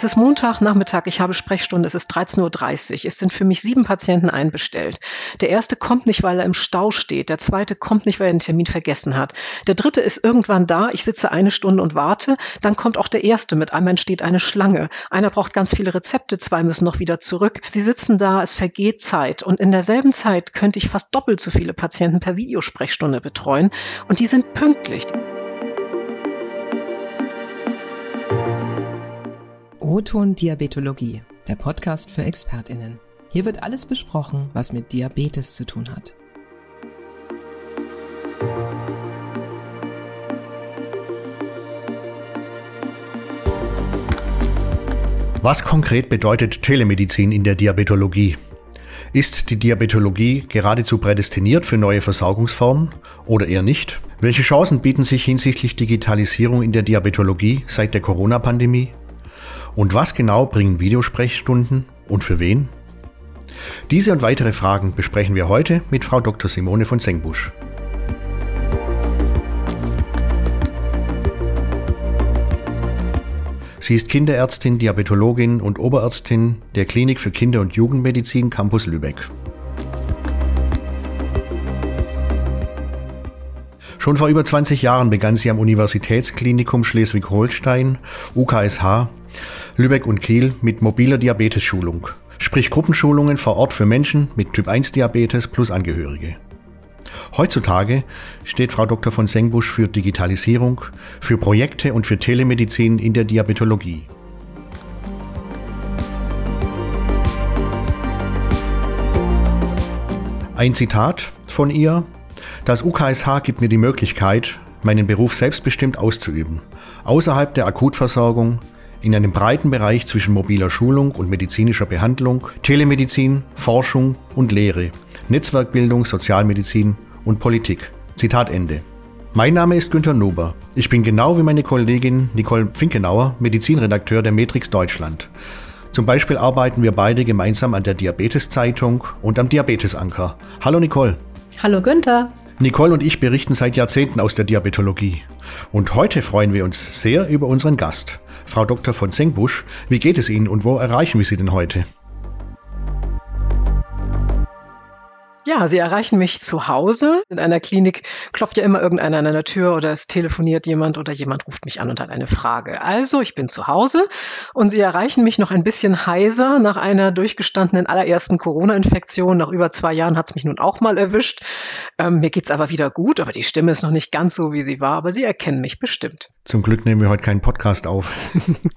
Es ist Montagnachmittag, ich habe Sprechstunde, es ist 13.30 Uhr. Es sind für mich sieben Patienten einbestellt. Der erste kommt nicht, weil er im Stau steht. Der zweite kommt nicht, weil er den Termin vergessen hat. Der dritte ist irgendwann da. Ich sitze eine Stunde und warte. Dann kommt auch der erste mit. Einmal entsteht eine Schlange. Einer braucht ganz viele Rezepte, zwei müssen noch wieder zurück. Sie sitzen da, es vergeht Zeit. Und in derselben Zeit könnte ich fast doppelt so viele Patienten per Videosprechstunde betreuen. Und die sind pünktlich. O-Ton Diabetologie, der Podcast für ExpertInnen. Hier wird alles besprochen, was mit Diabetes zu tun hat. Was konkret bedeutet Telemedizin in der Diabetologie? Ist die Diabetologie geradezu prädestiniert für neue Versorgungsformen oder eher nicht? Welche Chancen bieten sich hinsichtlich Digitalisierung in der Diabetologie seit der Corona-Pandemie? Und was genau bringen Videosprechstunden und für wen? Diese und weitere Fragen besprechen wir heute mit Frau Dr. Simone von Sengbusch. Sie ist Kinderärztin, Diabetologin und Oberärztin der Klinik für Kinder- und Jugendmedizin Campus Lübeck. Schon vor über 20 Jahren begann sie am Universitätsklinikum Schleswig-Holstein, UKSH, Lübeck und Kiel mit mobiler Diabetesschulung, sprich Gruppenschulungen vor Ort für Menschen mit Typ-1-Diabetes plus Angehörige. Heutzutage steht Frau Dr. von Sengbusch für Digitalisierung, für Projekte und für Telemedizin in der Diabetologie. Ein Zitat von ihr. Das UKSH gibt mir die Möglichkeit, meinen Beruf selbstbestimmt auszuüben, außerhalb der Akutversorgung, in einem breiten Bereich zwischen mobiler Schulung und medizinischer Behandlung, Telemedizin, Forschung und Lehre, Netzwerkbildung, Sozialmedizin und Politik. Zitat Ende. Mein Name ist Günter Nuber. Ich bin genau wie meine Kollegin Nicole Finkenauer Medizinredakteur der Matrix Deutschland. Zum Beispiel arbeiten wir beide gemeinsam an der Diabetes-Zeitung und am Diabetesanker. Hallo Nicole. Hallo Günther. Nicole und ich berichten seit Jahrzehnten aus der Diabetologie. Und heute freuen wir uns sehr über unseren Gast. Frau Dr. von Sengbusch, wie geht es Ihnen und wo erreichen wir Sie denn heute? Ja, Sie erreichen mich zu Hause. In einer Klinik klopft ja immer irgendeiner an einer Tür oder es telefoniert jemand oder jemand ruft mich an und hat eine Frage. Also, ich bin zu Hause und Sie erreichen mich noch ein bisschen heiser nach einer durchgestandenen allerersten Corona-Infektion. Nach über zwei Jahren hat es mich nun auch mal erwischt. Ähm, mir es aber wieder gut, aber die Stimme ist noch nicht ganz so, wie sie war, aber Sie erkennen mich bestimmt. Zum Glück nehmen wir heute keinen Podcast auf.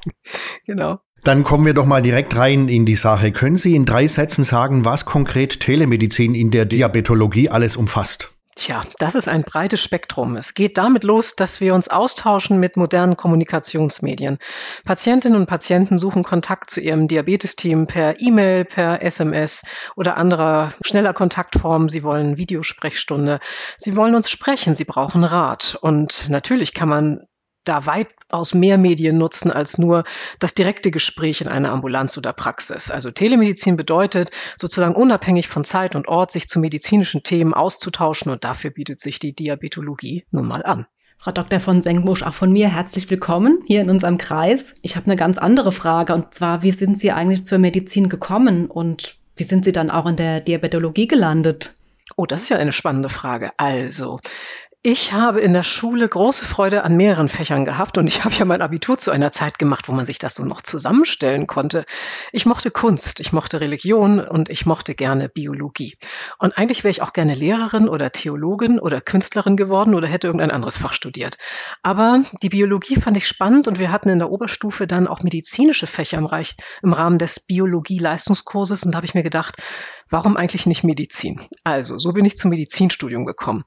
genau. Dann kommen wir doch mal direkt rein in die Sache. Können Sie in drei Sätzen sagen, was konkret Telemedizin in der Diabetologie alles umfasst? Tja, das ist ein breites Spektrum. Es geht damit los, dass wir uns austauschen mit modernen Kommunikationsmedien. Patientinnen und Patienten suchen Kontakt zu ihrem Diabetesteam per E-Mail, per SMS oder anderer schneller Kontaktform. Sie wollen Videosprechstunde. Sie wollen uns sprechen. Sie brauchen Rat. Und natürlich kann man da weitaus mehr Medien nutzen als nur das direkte Gespräch in einer Ambulanz oder Praxis. Also Telemedizin bedeutet sozusagen unabhängig von Zeit und Ort sich zu medizinischen Themen auszutauschen und dafür bietet sich die Diabetologie nun mal an. Frau Dr. von Sengbusch, auch von mir herzlich willkommen hier in unserem Kreis. Ich habe eine ganz andere Frage und zwar, wie sind Sie eigentlich zur Medizin gekommen und wie sind Sie dann auch in der Diabetologie gelandet? Oh, das ist ja eine spannende Frage. Also, ich habe in der Schule große Freude an mehreren Fächern gehabt und ich habe ja mein Abitur zu einer Zeit gemacht, wo man sich das so noch zusammenstellen konnte. Ich mochte Kunst, ich mochte Religion und ich mochte gerne Biologie. Und eigentlich wäre ich auch gerne Lehrerin oder Theologin oder Künstlerin geworden oder hätte irgendein anderes Fach studiert. Aber die Biologie fand ich spannend und wir hatten in der Oberstufe dann auch medizinische Fächer im, Reich, im Rahmen des Biologie-Leistungskurses und da habe ich mir gedacht, warum eigentlich nicht Medizin? Also, so bin ich zum Medizinstudium gekommen.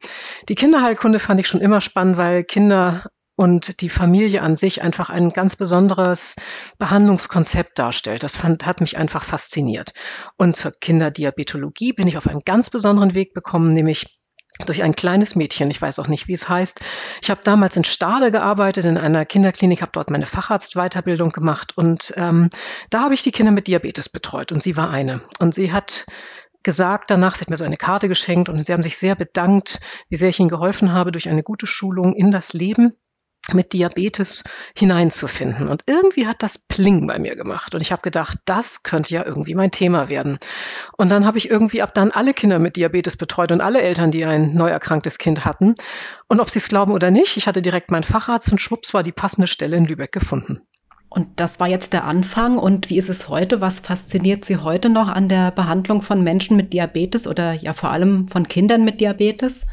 Die Kinderheilkunde fand ich schon immer spannend, weil Kinder und die Familie an sich einfach ein ganz besonderes Behandlungskonzept darstellt. Das fand, hat mich einfach fasziniert. Und zur Kinderdiabetologie bin ich auf einen ganz besonderen Weg bekommen, nämlich durch ein kleines Mädchen, ich weiß auch nicht, wie es heißt. Ich habe damals in Stade gearbeitet, in einer Kinderklinik, habe dort meine Facharztweiterbildung gemacht und ähm, da habe ich die Kinder mit Diabetes betreut und sie war eine. Und sie hat gesagt danach, sie hat mir so eine Karte geschenkt und sie haben sich sehr bedankt, wie sehr ich ihnen geholfen habe durch eine gute Schulung in das Leben. Mit Diabetes hineinzufinden. Und irgendwie hat das Pling bei mir gemacht. Und ich habe gedacht, das könnte ja irgendwie mein Thema werden. Und dann habe ich irgendwie ab dann alle Kinder mit Diabetes betreut und alle Eltern, die ein neu erkranktes Kind hatten. Und ob sie es glauben oder nicht, ich hatte direkt meinen Facharzt und schwupps war die passende Stelle in Lübeck gefunden. Und das war jetzt der Anfang. Und wie ist es heute? Was fasziniert Sie heute noch an der Behandlung von Menschen mit Diabetes oder ja vor allem von Kindern mit Diabetes?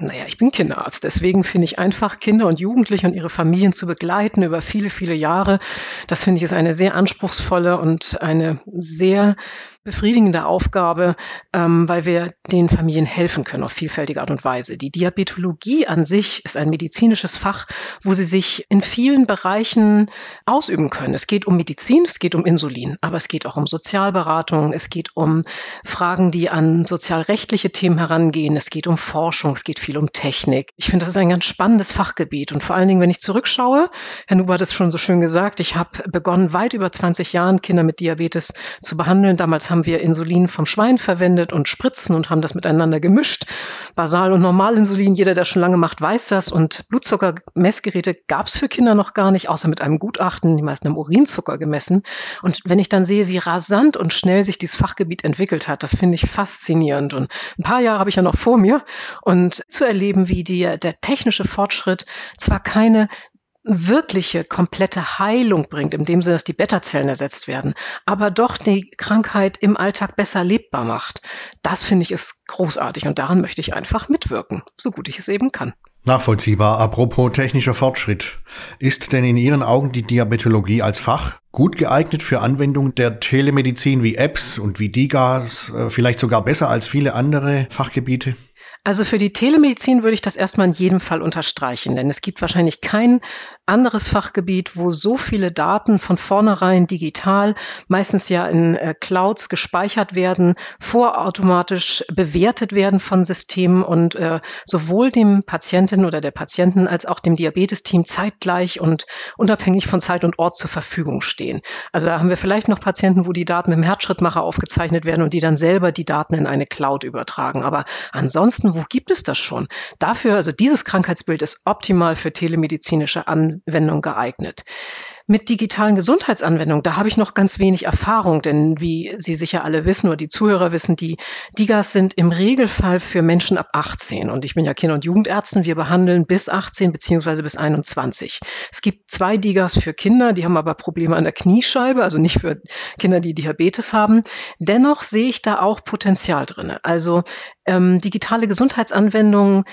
Naja, ich bin Kinderarzt. Deswegen finde ich einfach, Kinder und Jugendliche und ihre Familien zu begleiten über viele, viele Jahre. Das finde ich ist eine sehr anspruchsvolle und eine sehr befriedigende Aufgabe, ähm, weil wir den Familien helfen können auf vielfältige Art und Weise. Die Diabetologie an sich ist ein medizinisches Fach, wo sie sich in vielen Bereichen ausüben können. Es geht um Medizin, es geht um Insulin, aber es geht auch um Sozialberatung, es geht um Fragen, die an sozialrechtliche Themen herangehen, es geht um Forschung, es geht viel um Technik. Ich finde, das ist ein ganz spannendes Fachgebiet und vor allen Dingen, wenn ich zurückschaue, Herr Nuber hat es schon so schön gesagt, ich habe begonnen, weit über 20 Jahren Kinder mit Diabetes zu behandeln. Damals haben haben wir Insulin vom Schwein verwendet und Spritzen und haben das miteinander gemischt. Basal- und Normalinsulin, jeder, der schon lange macht, weiß das. Und Blutzuckermessgeräte gab es für Kinder noch gar nicht, außer mit einem Gutachten. Die meisten haben Urinzucker gemessen. Und wenn ich dann sehe, wie rasant und schnell sich dieses Fachgebiet entwickelt hat, das finde ich faszinierend. Und ein paar Jahre habe ich ja noch vor mir. Und zu erleben, wie die, der technische Fortschritt zwar keine wirkliche komplette Heilung bringt, in dem Sinne, dass die Beta-Zellen ersetzt werden, aber doch die Krankheit im Alltag besser lebbar macht. Das finde ich ist großartig und daran möchte ich einfach mitwirken, so gut ich es eben kann. Nachvollziehbar. Apropos technischer Fortschritt. Ist denn in Ihren Augen die Diabetologie als Fach gut geeignet für Anwendung der Telemedizin wie Apps und wie DIGAs, äh, vielleicht sogar besser als viele andere Fachgebiete? Also für die Telemedizin würde ich das erstmal in jedem Fall unterstreichen, denn es gibt wahrscheinlich kein anderes Fachgebiet, wo so viele Daten von vornherein digital, meistens ja in äh, Clouds gespeichert werden, vorautomatisch bewertet werden von Systemen und äh, sowohl dem Patienten oder der Patienten als auch dem Diabetesteam zeitgleich und unabhängig von Zeit und Ort zur Verfügung stehen. Also da haben wir vielleicht noch Patienten, wo die Daten mit dem Herzschrittmacher aufgezeichnet werden und die dann selber die Daten in eine Cloud übertragen. Aber ansonsten, wo gibt es das schon? Dafür, also dieses Krankheitsbild ist optimal für telemedizinische Anwendungen Anwendung geeignet. Mit digitalen Gesundheitsanwendungen, da habe ich noch ganz wenig Erfahrung, denn wie Sie sicher alle wissen oder die Zuhörer wissen, die DIGAs sind im Regelfall für Menschen ab 18. Und ich bin ja Kinder- und Jugendärztin. Wir behandeln bis 18 beziehungsweise bis 21. Es gibt zwei DIGAs für Kinder, die haben aber Probleme an der Kniescheibe, also nicht für Kinder, die Diabetes haben. Dennoch sehe ich da auch Potenzial drin. Also ähm, digitale Gesundheitsanwendungen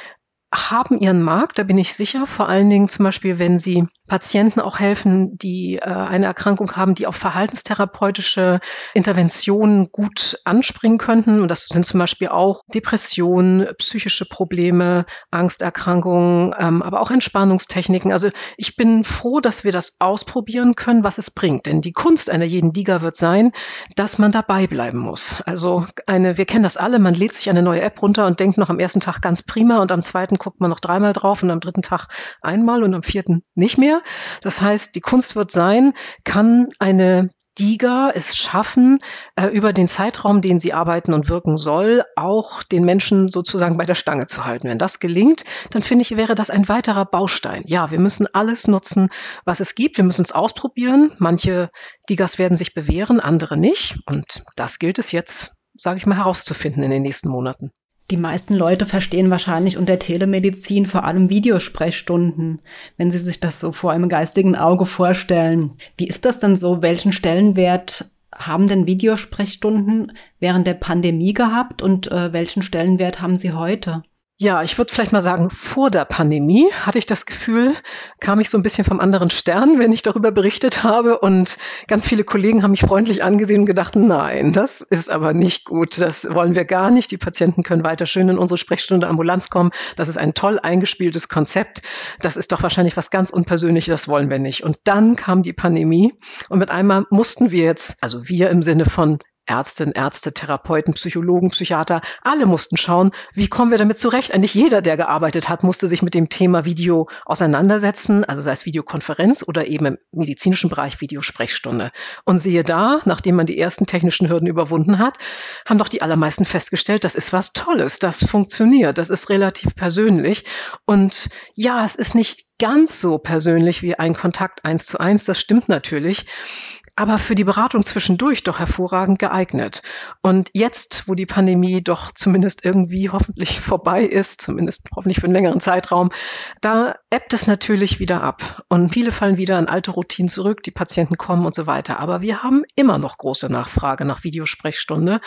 haben ihren Markt, da bin ich sicher. Vor allen Dingen zum Beispiel, wenn sie Patienten auch helfen, die äh, eine Erkrankung haben, die auf verhaltenstherapeutische Interventionen gut anspringen könnten. Und das sind zum Beispiel auch Depressionen, psychische Probleme, Angsterkrankungen, ähm, aber auch Entspannungstechniken. Also ich bin froh, dass wir das ausprobieren können, was es bringt. Denn die Kunst einer jeden Liga wird sein, dass man dabei bleiben muss. Also eine, wir kennen das alle, man lädt sich eine neue App runter und denkt noch am ersten Tag ganz prima und am zweiten guckt man noch dreimal drauf und am dritten Tag einmal und am vierten nicht mehr. Das heißt, die Kunst wird sein, kann eine DIGA es schaffen, äh, über den Zeitraum, den sie arbeiten und wirken soll, auch den Menschen sozusagen bei der Stange zu halten. Wenn das gelingt, dann finde ich, wäre das ein weiterer Baustein. Ja, wir müssen alles nutzen, was es gibt. Wir müssen es ausprobieren. Manche DIGAs werden sich bewähren, andere nicht. Und das gilt es jetzt, sage ich mal, herauszufinden in den nächsten Monaten. Die meisten Leute verstehen wahrscheinlich unter Telemedizin vor allem Videosprechstunden, wenn sie sich das so vor einem geistigen Auge vorstellen. Wie ist das denn so? Welchen Stellenwert haben denn Videosprechstunden während der Pandemie gehabt und äh, welchen Stellenwert haben sie heute? Ja, ich würde vielleicht mal sagen, vor der Pandemie hatte ich das Gefühl, kam ich so ein bisschen vom anderen Stern, wenn ich darüber berichtet habe. Und ganz viele Kollegen haben mich freundlich angesehen und gedacht, nein, das ist aber nicht gut. Das wollen wir gar nicht. Die Patienten können weiter schön in unsere Sprechstunde Ambulanz kommen. Das ist ein toll eingespieltes Konzept. Das ist doch wahrscheinlich was ganz Unpersönliches. Das wollen wir nicht. Und dann kam die Pandemie. Und mit einmal mussten wir jetzt, also wir im Sinne von Ärztinnen, Ärzte, Therapeuten, Psychologen, Psychiater, alle mussten schauen, wie kommen wir damit zurecht. Eigentlich jeder, der gearbeitet hat, musste sich mit dem Thema Video auseinandersetzen, also sei es Videokonferenz oder eben im medizinischen Bereich Videosprechstunde. Und siehe da, nachdem man die ersten technischen Hürden überwunden hat, haben doch die allermeisten festgestellt, das ist was Tolles, das funktioniert, das ist relativ persönlich. Und ja, es ist nicht ganz so persönlich wie ein Kontakt eins zu eins, das stimmt natürlich aber für die Beratung zwischendurch doch hervorragend geeignet. Und jetzt, wo die Pandemie doch zumindest irgendwie hoffentlich vorbei ist, zumindest hoffentlich für einen längeren Zeitraum, da ebbt es natürlich wieder ab. Und viele fallen wieder in alte Routinen zurück, die Patienten kommen und so weiter. Aber wir haben immer noch große Nachfrage nach Videosprechstunde.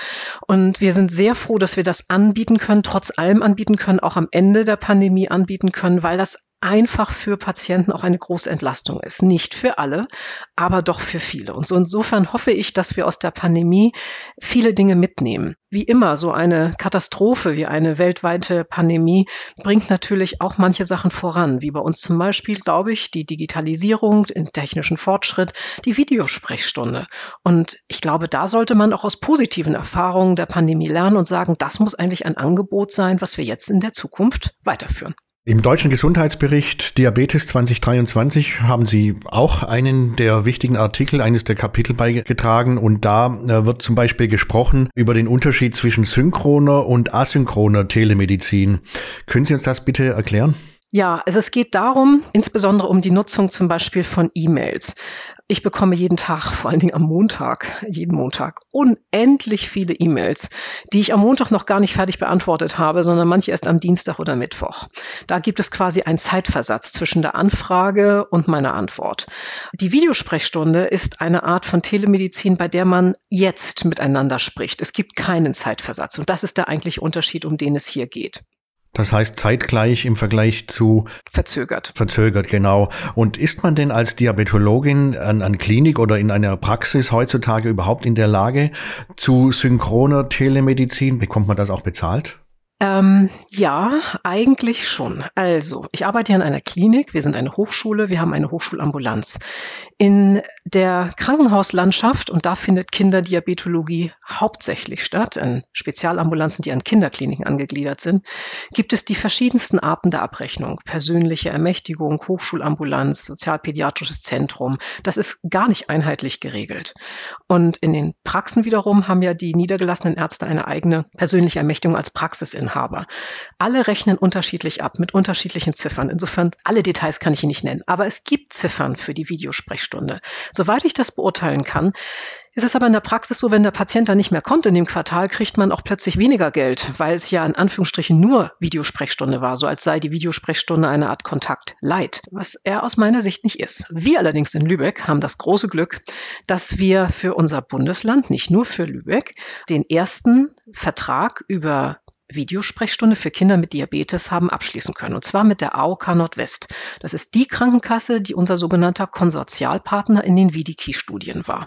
Und wir sind sehr froh, dass wir das anbieten können, trotz allem anbieten können, auch am Ende der Pandemie anbieten können, weil das einfach für Patienten auch eine große Entlastung ist. Nicht für alle, aber doch für viele. Und so insofern hoffe ich, dass wir aus der Pandemie viele Dinge mitnehmen. Wie immer, so eine Katastrophe wie eine weltweite Pandemie bringt natürlich auch manche Sachen voran, wie bei uns zum Beispiel, glaube ich, die Digitalisierung, den technischen Fortschritt, die Videosprechstunde. Und ich glaube, da sollte man auch aus positiven Erfahrungen der Pandemie lernen und sagen, das muss eigentlich ein Angebot sein, was wir jetzt in der Zukunft weiterführen. Im deutschen Gesundheitsbericht Diabetes 2023 haben Sie auch einen der wichtigen Artikel, eines der Kapitel beigetragen und da äh, wird zum Beispiel gesprochen über den Unterschied zwischen synchroner und asynchroner Telemedizin. Können Sie uns das bitte erklären? Ja, also es geht darum, insbesondere um die Nutzung zum Beispiel von E-Mails. Ich bekomme jeden Tag, vor allen Dingen am Montag, jeden Montag, unendlich viele E-Mails, die ich am Montag noch gar nicht fertig beantwortet habe, sondern manche erst am Dienstag oder Mittwoch. Da gibt es quasi einen Zeitversatz zwischen der Anfrage und meiner Antwort. Die Videosprechstunde ist eine Art von Telemedizin, bei der man jetzt miteinander spricht. Es gibt keinen Zeitversatz. Und das ist der eigentliche Unterschied, um den es hier geht. Das heißt zeitgleich im Vergleich zu verzögert. Verzögert, genau. Und ist man denn als Diabetologin an, an Klinik oder in einer Praxis heutzutage überhaupt in der Lage zu synchroner Telemedizin? Bekommt man das auch bezahlt? Ähm, ja, eigentlich schon. Also, ich arbeite hier in einer Klinik. Wir sind eine Hochschule. Wir haben eine Hochschulambulanz. In der Krankenhauslandschaft, und da findet Kinderdiabetologie hauptsächlich statt, in Spezialambulanzen, die an Kinderkliniken angegliedert sind, gibt es die verschiedensten Arten der Abrechnung. Persönliche Ermächtigung, Hochschulambulanz, sozialpädiatrisches Zentrum. Das ist gar nicht einheitlich geregelt. Und in den Praxen wiederum haben ja die niedergelassenen Ärzte eine eigene persönliche Ermächtigung als Praxisinhaber. Alle rechnen unterschiedlich ab, mit unterschiedlichen Ziffern. Insofern, alle Details kann ich Ihnen nicht nennen. Aber es gibt Ziffern für die Videosprechstunde. Sprechstunde. Soweit ich das beurteilen kann, ist es aber in der Praxis so, wenn der Patient dann nicht mehr kommt in dem Quartal, kriegt man auch plötzlich weniger Geld, weil es ja in Anführungsstrichen nur Videosprechstunde war, so als sei die Videosprechstunde eine Art Kontakt Leid, was er aus meiner Sicht nicht ist. Wir allerdings in Lübeck haben das große Glück, dass wir für unser Bundesland, nicht nur für Lübeck, den ersten Vertrag über Videosprechstunde für Kinder mit Diabetes haben abschließen können. Und zwar mit der AOK Nordwest. Das ist die Krankenkasse, die unser sogenannter Konsortialpartner in den Vidiki-Studien war.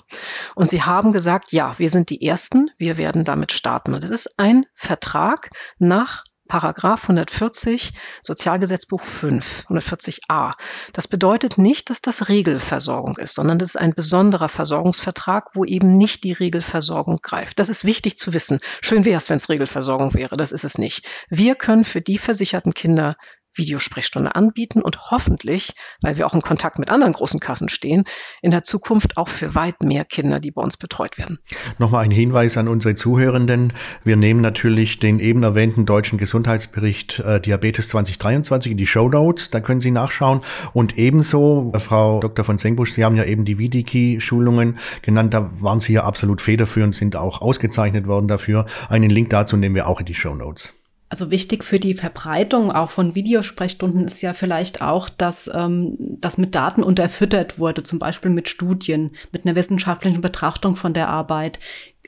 Und sie haben gesagt, ja, wir sind die Ersten, wir werden damit starten. Und es ist ein Vertrag nach Paragraph 140 Sozialgesetzbuch 5, 140a. Das bedeutet nicht, dass das Regelversorgung ist, sondern das ist ein besonderer Versorgungsvertrag, wo eben nicht die Regelversorgung greift. Das ist wichtig zu wissen. Schön wäre es, wenn es Regelversorgung wäre. Das ist es nicht. Wir können für die versicherten Kinder Videosprechstunde anbieten und hoffentlich, weil wir auch in Kontakt mit anderen großen Kassen stehen, in der Zukunft auch für weit mehr Kinder, die bei uns betreut werden. Nochmal ein Hinweis an unsere Zuhörenden. Wir nehmen natürlich den eben erwähnten deutschen Gesundheitsbericht äh, Diabetes 2023 in die Show Notes. Da können Sie nachschauen. Und ebenso, äh, Frau Dr. von Sengbusch, Sie haben ja eben die Vidiki-Schulungen genannt. Da waren Sie ja absolut federführend, sind auch ausgezeichnet worden dafür. Einen Link dazu nehmen wir auch in die Show Notes. Also wichtig für die Verbreitung auch von Videosprechstunden ist ja vielleicht auch, dass ähm, das mit Daten unterfüttert wurde, zum Beispiel mit Studien, mit einer wissenschaftlichen Betrachtung von der Arbeit.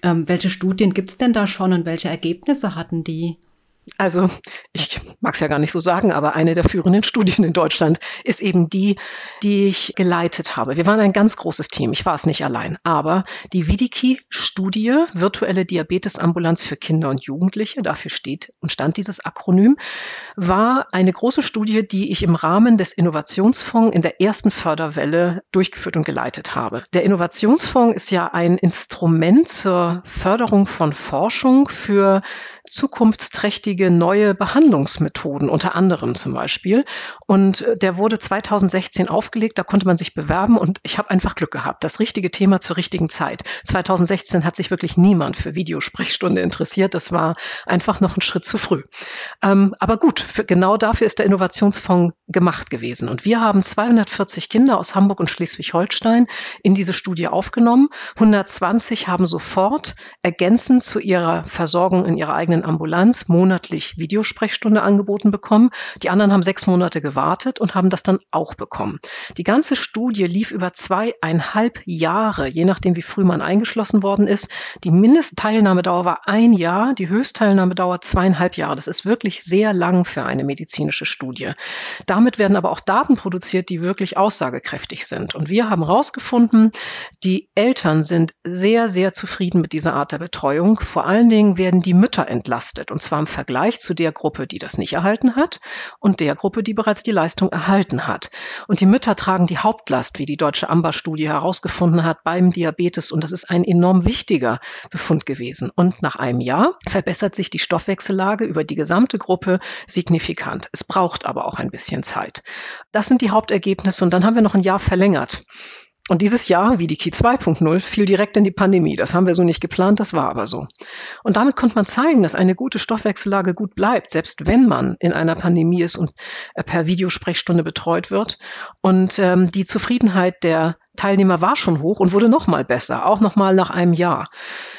Ähm, welche Studien gibt's denn da schon und welche Ergebnisse hatten die? Also ich mag es ja gar nicht so sagen, aber eine der führenden Studien in Deutschland ist eben die, die ich geleitet habe. Wir waren ein ganz großes Team, ich war es nicht allein, aber die Vidiki-Studie, virtuelle Diabetesambulanz für Kinder und Jugendliche, dafür steht und stand dieses Akronym, war eine große Studie, die ich im Rahmen des Innovationsfonds in der ersten Förderwelle durchgeführt und geleitet habe. Der Innovationsfonds ist ja ein Instrument zur Förderung von Forschung für zukunftsträchtige neue Behandlungsmethoden, unter anderem zum Beispiel. Und äh, der wurde 2016 aufgelegt, da konnte man sich bewerben und ich habe einfach Glück gehabt. Das richtige Thema zur richtigen Zeit. 2016 hat sich wirklich niemand für Videosprechstunde interessiert. Das war einfach noch ein Schritt zu früh. Ähm, aber gut, für, genau dafür ist der Innovationsfonds gemacht gewesen. Und wir haben 240 Kinder aus Hamburg und Schleswig-Holstein in diese Studie aufgenommen. 120 haben sofort ergänzend zu ihrer Versorgung in ihrer eigenen Ambulanz monatlich Videosprechstunde angeboten bekommen. Die anderen haben sechs Monate gewartet und haben das dann auch bekommen. Die ganze Studie lief über zweieinhalb Jahre, je nachdem, wie früh man eingeschlossen worden ist. Die Mindestteilnahmedauer war ein Jahr, die Höchstteilnahmedauer zweieinhalb Jahre. Das ist wirklich sehr lang für eine medizinische Studie. Damit werden aber auch Daten produziert, die wirklich aussagekräftig sind. Und wir haben herausgefunden, die Eltern sind sehr, sehr zufrieden mit dieser Art der Betreuung. Vor allen Dingen werden die Mütter entlastet. Und zwar im Vergleich zu der Gruppe, die das nicht erhalten hat und der Gruppe, die bereits die Leistung erhalten hat. Und die Mütter tragen die Hauptlast, wie die deutsche AMBA-Studie herausgefunden hat, beim Diabetes. Und das ist ein enorm wichtiger Befund gewesen. Und nach einem Jahr verbessert sich die Stoffwechsellage über die gesamte Gruppe signifikant. Es braucht aber auch ein bisschen Zeit. Das sind die Hauptergebnisse. Und dann haben wir noch ein Jahr verlängert. Und dieses Jahr, wie die Key 2.0, fiel direkt in die Pandemie. Das haben wir so nicht geplant, das war aber so. Und damit konnte man zeigen, dass eine gute Stoffwechsellage gut bleibt, selbst wenn man in einer Pandemie ist und äh, per Videosprechstunde betreut wird. Und ähm, die Zufriedenheit der Teilnehmer war schon hoch und wurde noch mal besser, auch noch mal nach einem Jahr.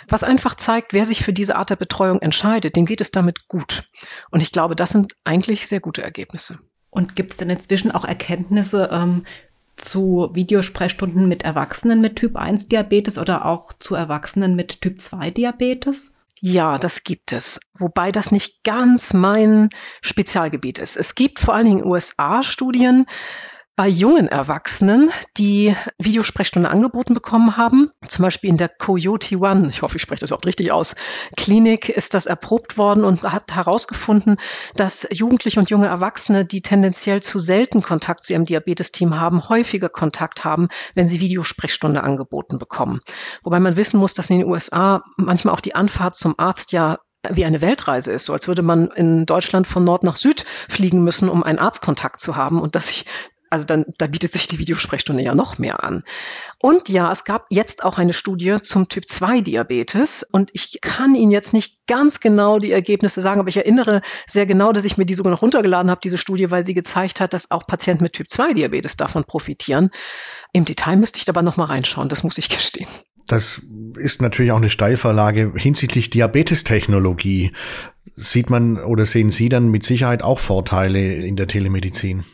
Was einfach zeigt, wer sich für diese Art der Betreuung entscheidet, dem geht es damit gut. Und ich glaube, das sind eigentlich sehr gute Ergebnisse. Und gibt es denn inzwischen auch Erkenntnisse, ähm, zu Videosprechstunden mit Erwachsenen mit Typ 1 Diabetes oder auch zu Erwachsenen mit Typ 2 Diabetes? Ja, das gibt es. Wobei das nicht ganz mein Spezialgebiet ist. Es gibt vor allen Dingen USA-Studien, bei jungen Erwachsenen, die Videosprechstunde angeboten bekommen haben, zum Beispiel in der Coyote One, ich hoffe, ich spreche das überhaupt richtig aus, Klinik ist das erprobt worden und hat herausgefunden, dass Jugendliche und junge Erwachsene, die tendenziell zu selten Kontakt zu ihrem Diabetesteam haben, häufiger Kontakt haben, wenn sie Videosprechstunde angeboten bekommen. Wobei man wissen muss, dass in den USA manchmal auch die Anfahrt zum Arzt ja wie eine Weltreise ist, so als würde man in Deutschland von Nord nach Süd fliegen müssen, um einen Arztkontakt zu haben und dass sich also dann, da bietet sich die Videosprechstunde ja noch mehr an. Und ja, es gab jetzt auch eine Studie zum Typ 2 Diabetes und ich kann Ihnen jetzt nicht ganz genau die Ergebnisse sagen, aber ich erinnere sehr genau, dass ich mir die sogar noch runtergeladen habe, diese Studie, weil sie gezeigt hat, dass auch Patienten mit Typ 2 Diabetes davon profitieren. Im Detail müsste ich aber noch mal reinschauen, das muss ich gestehen. Das ist natürlich auch eine Steilvorlage hinsichtlich Diabetestechnologie. Sieht man oder sehen Sie dann mit Sicherheit auch Vorteile in der Telemedizin?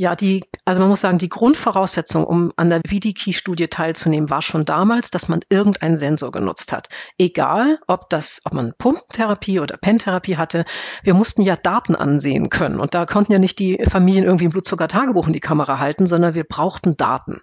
Ja, die, also man muss sagen, die Grundvoraussetzung, um an der VDKey-Studie teilzunehmen, war schon damals, dass man irgendeinen Sensor genutzt hat. Egal, ob das, ob man Pumpentherapie oder Pentherapie hatte, wir mussten ja Daten ansehen können. Und da konnten ja nicht die Familien irgendwie ein Blutzuckertagebuch in die Kamera halten, sondern wir brauchten Daten.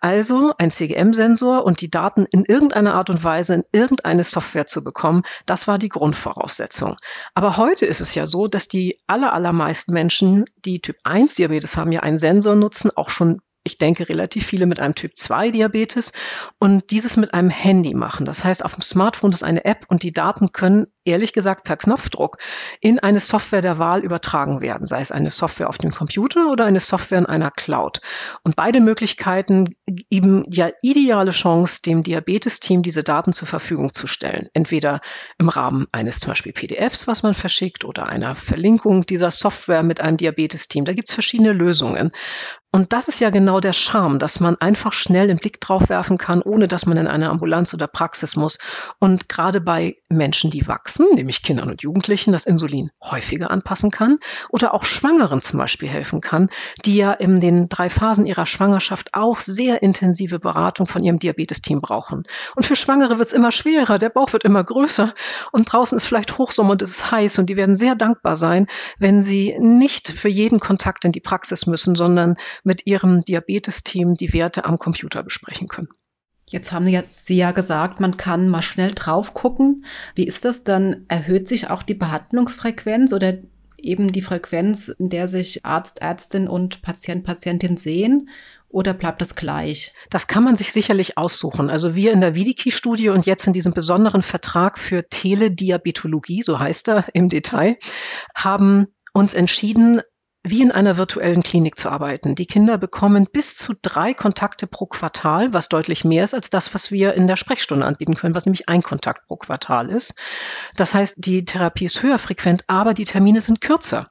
Also ein CGM-Sensor und die Daten in irgendeiner Art und Weise in irgendeine Software zu bekommen, das war die Grundvoraussetzung. Aber heute ist es ja so, dass die aller, allermeisten Menschen, die Typ 1 Diabetes haben, ja einen Sensor nutzen, auch schon ich denke, relativ viele mit einem Typ 2 Diabetes und dieses mit einem Handy machen. Das heißt, auf dem Smartphone ist eine App und die Daten können, ehrlich gesagt, per Knopfdruck in eine Software der Wahl übertragen werden, sei es eine Software auf dem Computer oder eine Software in einer Cloud. Und beide Möglichkeiten geben ja ideale Chance, dem Diabetesteam diese Daten zur Verfügung zu stellen. Entweder im Rahmen eines zum Beispiel PDFs, was man verschickt, oder einer Verlinkung dieser Software mit einem Diabetesteam. Da gibt es verschiedene Lösungen. Und das ist ja genau der Charme, dass man einfach schnell den Blick drauf werfen kann, ohne dass man in eine Ambulanz oder Praxis muss. Und gerade bei Menschen, die wachsen, nämlich Kindern und Jugendlichen, das Insulin häufiger anpassen kann oder auch Schwangeren zum Beispiel helfen kann, die ja in den drei Phasen ihrer Schwangerschaft auch sehr intensive Beratung von ihrem Diabetesteam brauchen. Und für Schwangere wird es immer schwerer, der Bauch wird immer größer und draußen ist vielleicht Hochsommer und es ist heiß und die werden sehr dankbar sein, wenn sie nicht für jeden Kontakt in die Praxis müssen, sondern mit ihrem Diabetesteam die Werte am Computer besprechen können. Jetzt haben Sie ja gesagt, man kann mal schnell drauf gucken. Wie ist das dann? Erhöht sich auch die Behandlungsfrequenz oder eben die Frequenz, in der sich Arzt, Ärztin und Patient, Patientin sehen? oder bleibt das gleich? Das kann man sich sicherlich aussuchen. Also wir in der Vidiki-Studie und jetzt in diesem besonderen Vertrag für Telediabetologie, so heißt er im Detail, haben uns entschieden, wie in einer virtuellen Klinik zu arbeiten. Die Kinder bekommen bis zu drei Kontakte pro Quartal, was deutlich mehr ist als das, was wir in der Sprechstunde anbieten können, was nämlich ein Kontakt pro Quartal ist. Das heißt, die Therapie ist höher frequent, aber die Termine sind kürzer.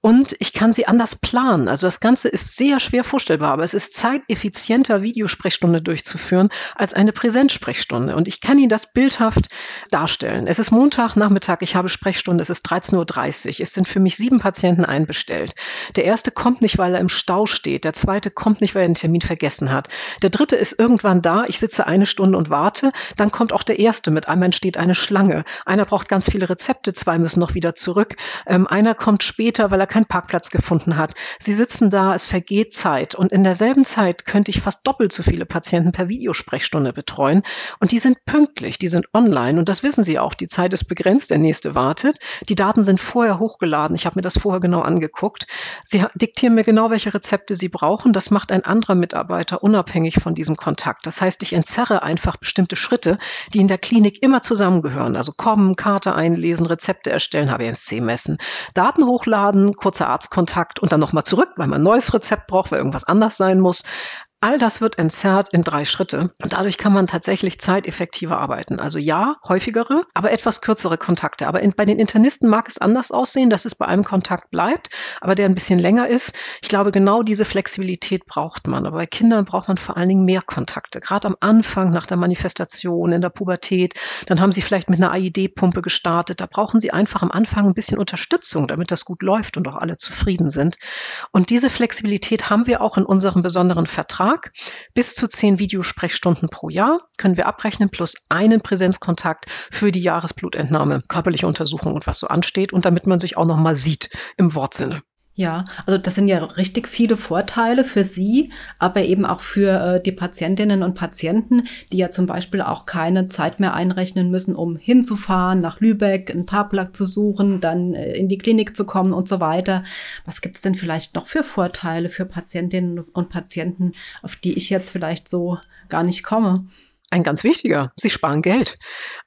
Und ich kann sie anders planen. Also das Ganze ist sehr schwer vorstellbar, aber es ist zeiteffizienter, Videosprechstunde durchzuführen als eine Präsenzsprechstunde. Und ich kann Ihnen das bildhaft darstellen. Es ist Montagnachmittag, ich habe Sprechstunde, es ist 13.30 Uhr. Es sind für mich sieben Patienten einbestellt. Der erste kommt nicht, weil er im Stau steht. Der zweite kommt nicht, weil er den Termin vergessen hat. Der dritte ist irgendwann da. Ich sitze eine Stunde und warte. Dann kommt auch der erste mit. Einmal entsteht eine Schlange. Einer braucht ganz viele Rezepte. Zwei müssen noch wieder zurück. Ähm, einer kommt später, weil er keinen Parkplatz gefunden hat. Sie sitzen da. Es vergeht Zeit. Und in derselben Zeit könnte ich fast doppelt so viele Patienten per Videosprechstunde betreuen. Und die sind pünktlich. Die sind online. Und das wissen Sie auch. Die Zeit ist begrenzt. Der nächste wartet. Die Daten sind vorher hochgeladen. Ich habe mir das vorher genau angeguckt. Sie diktieren mir genau, welche Rezepte Sie brauchen. Das macht ein anderer Mitarbeiter unabhängig von diesem Kontakt. Das heißt, ich entzerre einfach bestimmte Schritte, die in der Klinik immer zusammengehören. Also kommen, Karte einlesen, Rezepte erstellen, HbA1c messen, Daten hochladen, kurzer Arztkontakt und dann nochmal zurück, weil man ein neues Rezept braucht, weil irgendwas anders sein muss. All das wird entzerrt in drei Schritte und dadurch kann man tatsächlich zeiteffektiver arbeiten. Also ja, häufigere, aber etwas kürzere Kontakte. Aber in, bei den Internisten mag es anders aussehen, dass es bei einem Kontakt bleibt, aber der ein bisschen länger ist. Ich glaube, genau diese Flexibilität braucht man. Aber bei Kindern braucht man vor allen Dingen mehr Kontakte. Gerade am Anfang, nach der Manifestation, in der Pubertät, dann haben sie vielleicht mit einer AID-Pumpe gestartet. Da brauchen sie einfach am Anfang ein bisschen Unterstützung, damit das gut läuft und auch alle zufrieden sind. Und diese Flexibilität haben wir auch in unserem besonderen Vertrag. Tag. Bis zu zehn Videosprechstunden pro Jahr können wir abrechnen, plus einen Präsenzkontakt für die Jahresblutentnahme, körperliche Untersuchung und was so ansteht und damit man sich auch noch mal sieht im Wortsinne. Ja, also das sind ja richtig viele Vorteile für Sie, aber eben auch für äh, die Patientinnen und Patienten, die ja zum Beispiel auch keine Zeit mehr einrechnen müssen, um hinzufahren, nach Lübeck, einen Parkplatz zu suchen, dann äh, in die Klinik zu kommen und so weiter. Was gibt's denn vielleicht noch für Vorteile für Patientinnen und Patienten, auf die ich jetzt vielleicht so gar nicht komme? Ein ganz wichtiger, Sie sparen Geld.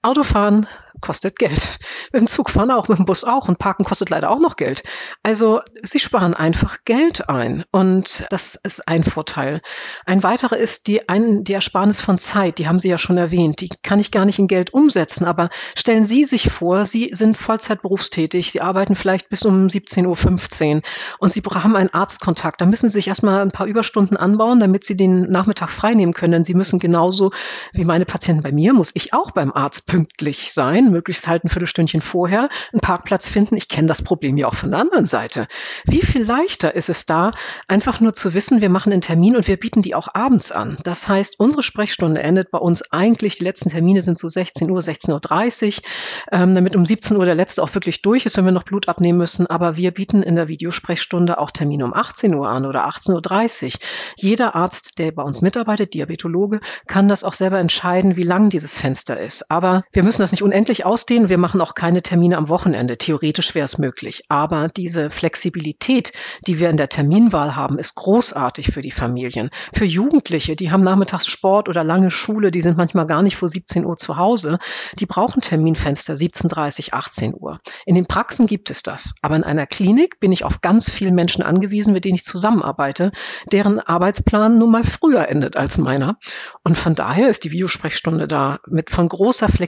Autofahren kostet Geld. Mit dem Zug fahren auch, mit dem Bus auch und Parken kostet leider auch noch Geld. Also sie sparen einfach Geld ein und das ist ein Vorteil. Ein weiterer ist die, ein, die Ersparnis von Zeit, die haben Sie ja schon erwähnt. Die kann ich gar nicht in Geld umsetzen, aber stellen Sie sich vor, Sie sind Vollzeit berufstätig, Sie arbeiten vielleicht bis um 17.15 Uhr und Sie haben einen Arztkontakt. Da müssen Sie sich erstmal ein paar Überstunden anbauen, damit Sie den Nachmittag freinehmen können. Sie müssen genauso wie meine Patienten bei mir, muss ich auch beim Arzt pünktlich sein möglichst halt ein Viertelstündchen vorher einen Parkplatz finden. Ich kenne das Problem ja auch von der anderen Seite. Wie viel leichter ist es da, einfach nur zu wissen, wir machen einen Termin und wir bieten die auch abends an. Das heißt, unsere Sprechstunde endet bei uns eigentlich, die letzten Termine sind so 16 Uhr, 16.30 Uhr, ähm, damit um 17 Uhr der letzte auch wirklich durch ist, wenn wir noch Blut abnehmen müssen. Aber wir bieten in der Videosprechstunde auch Termine um 18 Uhr an oder 18.30 Uhr. Jeder Arzt, der bei uns mitarbeitet, Diabetologe, kann das auch selber entscheiden, wie lang dieses Fenster ist. Aber wir müssen das nicht unendlich ausdehnen. Wir machen auch keine Termine am Wochenende. Theoretisch wäre es möglich. Aber diese Flexibilität, die wir in der Terminwahl haben, ist großartig für die Familien. Für Jugendliche, die haben nachmittags Sport oder lange Schule, die sind manchmal gar nicht vor 17 Uhr zu Hause. Die brauchen Terminfenster 17.30, 18 Uhr. In den Praxen gibt es das. Aber in einer Klinik bin ich auf ganz viele Menschen angewiesen, mit denen ich zusammenarbeite, deren Arbeitsplan nun mal früher endet als meiner. Und von daher ist die Videosprechstunde da mit von großer Flexibilität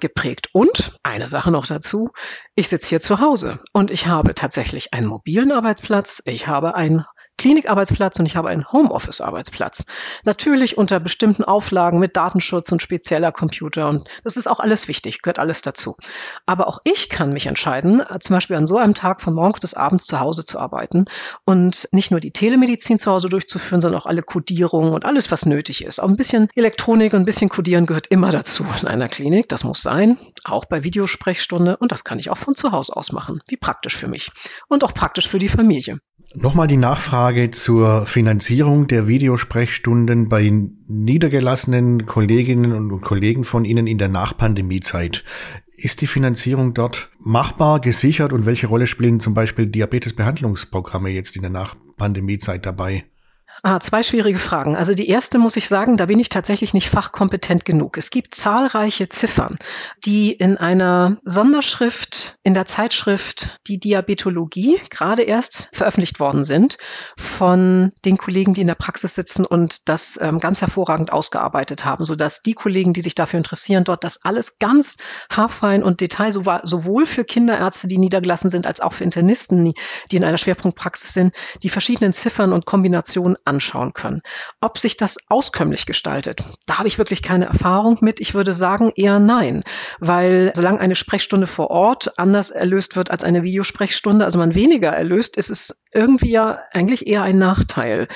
geprägt. Und eine Sache noch dazu, ich sitze hier zu Hause und ich habe tatsächlich einen mobilen Arbeitsplatz, ich habe ein Klinikarbeitsplatz und ich habe einen Homeoffice-Arbeitsplatz. Natürlich unter bestimmten Auflagen mit Datenschutz und spezieller Computer und das ist auch alles wichtig, gehört alles dazu. Aber auch ich kann mich entscheiden, zum Beispiel an so einem Tag von morgens bis abends zu Hause zu arbeiten und nicht nur die Telemedizin zu Hause durchzuführen, sondern auch alle Kodierungen und alles, was nötig ist. Auch ein bisschen Elektronik und ein bisschen Kodieren gehört immer dazu in einer Klinik. Das muss sein, auch bei Videosprechstunde und das kann ich auch von zu Hause aus machen. Wie praktisch für mich und auch praktisch für die Familie. Nochmal die Nachfrage zur Finanzierung der Videosprechstunden bei niedergelassenen Kolleginnen und Kollegen von Ihnen in der Nachpandemiezeit. Ist die Finanzierung dort machbar, gesichert und welche Rolle spielen zum Beispiel Diabetesbehandlungsprogramme jetzt in der Nachpandemiezeit dabei? Ah, zwei schwierige Fragen. Also die erste muss ich sagen, da bin ich tatsächlich nicht fachkompetent genug. Es gibt zahlreiche Ziffern, die in einer Sonderschrift in der Zeitschrift Die Diabetologie gerade erst veröffentlicht worden sind von den Kollegen, die in der Praxis sitzen und das ähm, ganz hervorragend ausgearbeitet haben, sodass die Kollegen, die sich dafür interessieren, dort das alles ganz haarfein und Detail sowohl für Kinderärzte, die niedergelassen sind, als auch für Internisten, die in einer Schwerpunktpraxis sind, die verschiedenen Ziffern und Kombinationen anschauen können. Ob sich das auskömmlich gestaltet, da habe ich wirklich keine Erfahrung mit. Ich würde sagen eher nein, weil solange eine Sprechstunde vor Ort anders erlöst wird als eine Videosprechstunde, also man weniger erlöst, ist es irgendwie ja eigentlich eher ein Nachteil.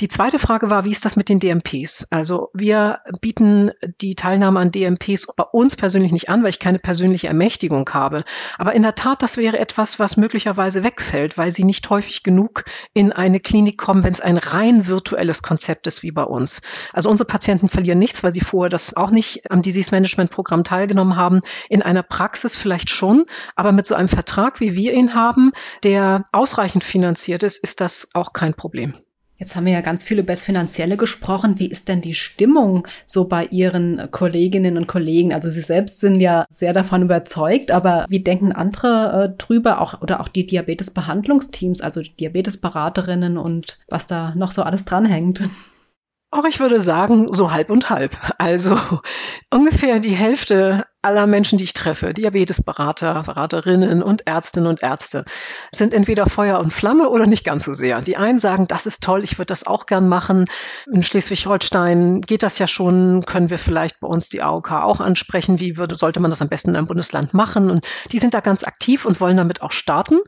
Die zweite Frage war, wie ist das mit den DMPs? Also wir bieten die Teilnahme an DMPs bei uns persönlich nicht an, weil ich keine persönliche Ermächtigung habe. Aber in der Tat, das wäre etwas, was möglicherweise wegfällt, weil sie nicht häufig genug in eine Klinik kommen, wenn es ein rein rein virtuelles Konzept ist wie bei uns. Also unsere Patienten verlieren nichts, weil sie vorher das auch nicht am Disease Management Programm teilgenommen haben. In einer Praxis vielleicht schon, aber mit so einem Vertrag, wie wir ihn haben, der ausreichend finanziert ist, ist das auch kein Problem. Jetzt haben wir ja ganz viel über das Finanzielle gesprochen. Wie ist denn die Stimmung so bei Ihren Kolleginnen und Kollegen? Also Sie selbst sind ja sehr davon überzeugt, aber wie denken andere äh, drüber, auch oder auch die Diabetesbehandlungsteams, also die Diabetesberaterinnen und was da noch so alles dranhängt? Auch ich würde sagen, so halb und halb. Also ungefähr die Hälfte aller Menschen, die ich treffe, Diabetesberater, Beraterinnen und Ärztinnen und Ärzte, sind entweder Feuer und Flamme oder nicht ganz so sehr. Die einen sagen, das ist toll, ich würde das auch gern machen. In Schleswig-Holstein geht das ja schon, können wir vielleicht bei uns die AOK auch ansprechen, wie würde, sollte man das am besten in einem Bundesland machen? Und die sind da ganz aktiv und wollen damit auch starten.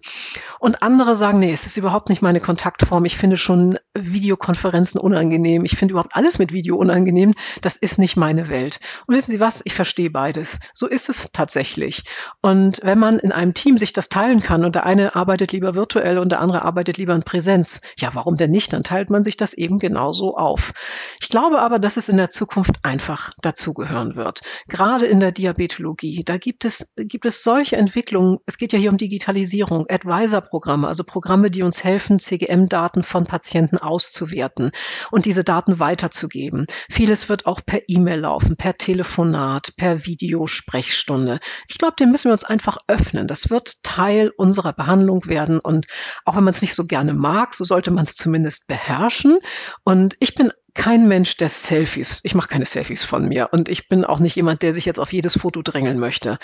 Und andere sagen, nee, es ist überhaupt nicht meine Kontaktform. Ich finde schon Videokonferenzen unangenehm. Ich finde überhaupt alles mit Video unangenehm. Das ist nicht meine Welt. Und wissen Sie was? Ich verstehe beides. So ist es tatsächlich. Und wenn man in einem Team sich das teilen kann und der eine arbeitet lieber virtuell und der andere arbeitet lieber in Präsenz, ja, warum denn nicht? Dann teilt man sich das eben genauso auf. Ich glaube aber, dass es in der Zukunft einfach dazugehören wird. Gerade in der Diabetologie, da gibt es, gibt es solche Entwicklungen. Es geht ja hier um Digitalisierung, Advisor-Programme, also Programme, die uns helfen, CGM-Daten von Patienten auszuwerten und diese Daten weiterzugeben. Vieles wird auch per E-Mail laufen, per Telefonat, per Video Sprechstunde. Ich glaube, dem müssen wir uns einfach öffnen. Das wird Teil unserer Behandlung werden. Und auch wenn man es nicht so gerne mag, so sollte man es zumindest beherrschen. Und ich bin kein Mensch der Selfies. Ich mache keine Selfies von mir und ich bin auch nicht jemand, der sich jetzt auf jedes Foto drängeln möchte.